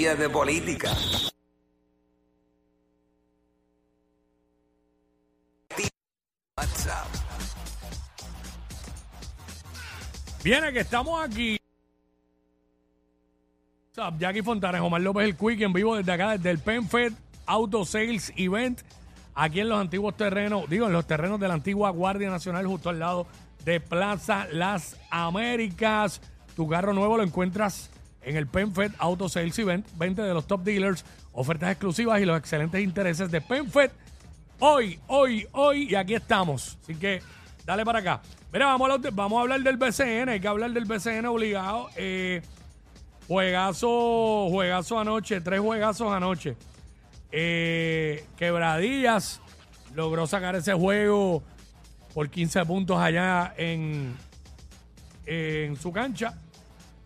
de política. Viene que estamos aquí. Jackie Fontanes, Omar López el Quick en vivo desde acá, desde el PenFed Auto Sales Event, aquí en los antiguos terrenos, digo, en los terrenos de la antigua Guardia Nacional, justo al lado de Plaza Las Américas. Tu carro nuevo lo encuentras en el PenFed Auto Sales Event, 20 de los top dealers, ofertas exclusivas y los excelentes intereses de PenFed. Hoy, hoy, hoy, y aquí estamos. Así que dale para acá. Mira, vamos a, hablar, del BCN, hay que hablar del BCN obligado. Eh, juegazo, juegazo anoche, tres juegazos anoche. Eh, Quebradillas logró sacar ese juego por 15 puntos allá en, en su cancha.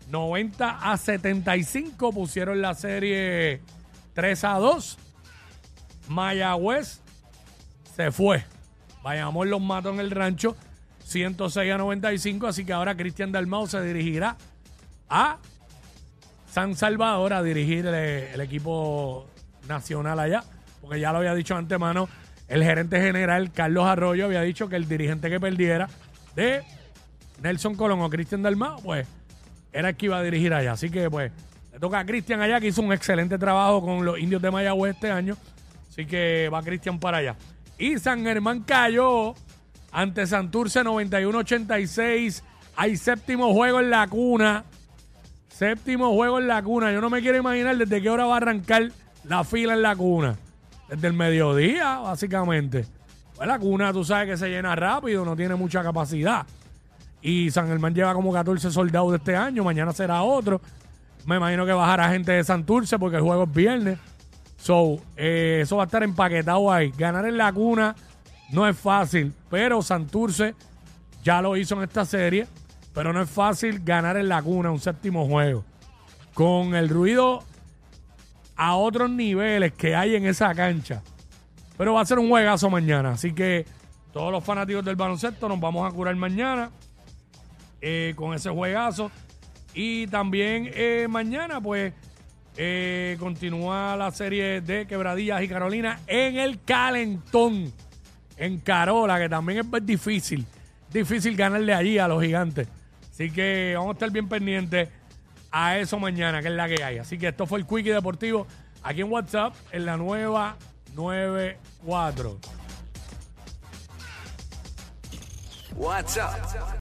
90 a 75 pusieron la serie 3 a 2. Mayagüez se fue. Bayamón los mató en el rancho 106 a 95, así que ahora Cristian Dalmau se dirigirá a San Salvador a dirigir el, el equipo nacional allá, porque ya lo había dicho antemano el gerente general Carlos Arroyo había dicho que el dirigente que perdiera de Nelson Colón o Cristian Dalmau, pues era el que iba a dirigir allá. Así que pues le toca a Cristian allá, que hizo un excelente trabajo con los indios de Mayagüez este año. Así que va Cristian para allá. Y San Germán cayó ante Santurce 91-86. Hay séptimo juego en la cuna. Séptimo juego en la cuna. Yo no me quiero imaginar desde qué hora va a arrancar la fila en la cuna. Desde el mediodía, básicamente. Pues la cuna, tú sabes que se llena rápido, no tiene mucha capacidad. Y San Germán lleva como 14 soldados de este año. Mañana será otro. Me imagino que bajará gente de Santurce porque el juego es viernes. So, eh, eso va a estar empaquetado ahí. Ganar en la cuna no es fácil, pero Santurce ya lo hizo en esta serie. Pero no es fácil ganar en la cuna un séptimo juego. Con el ruido a otros niveles que hay en esa cancha. Pero va a ser un juegazo mañana. Así que todos los fanáticos del baloncesto nos vamos a curar mañana eh, con ese juegazo. Y también eh, mañana, pues, eh, continúa la serie de Quebradillas y Carolina en el Calentón. En Carola, que también es difícil. Difícil ganarle allí a los gigantes. Así que vamos a estar bien pendientes a eso mañana, que es la que hay. Así que esto fue el Quickie Deportivo aquí en WhatsApp, en la nueva 94. WhatsApp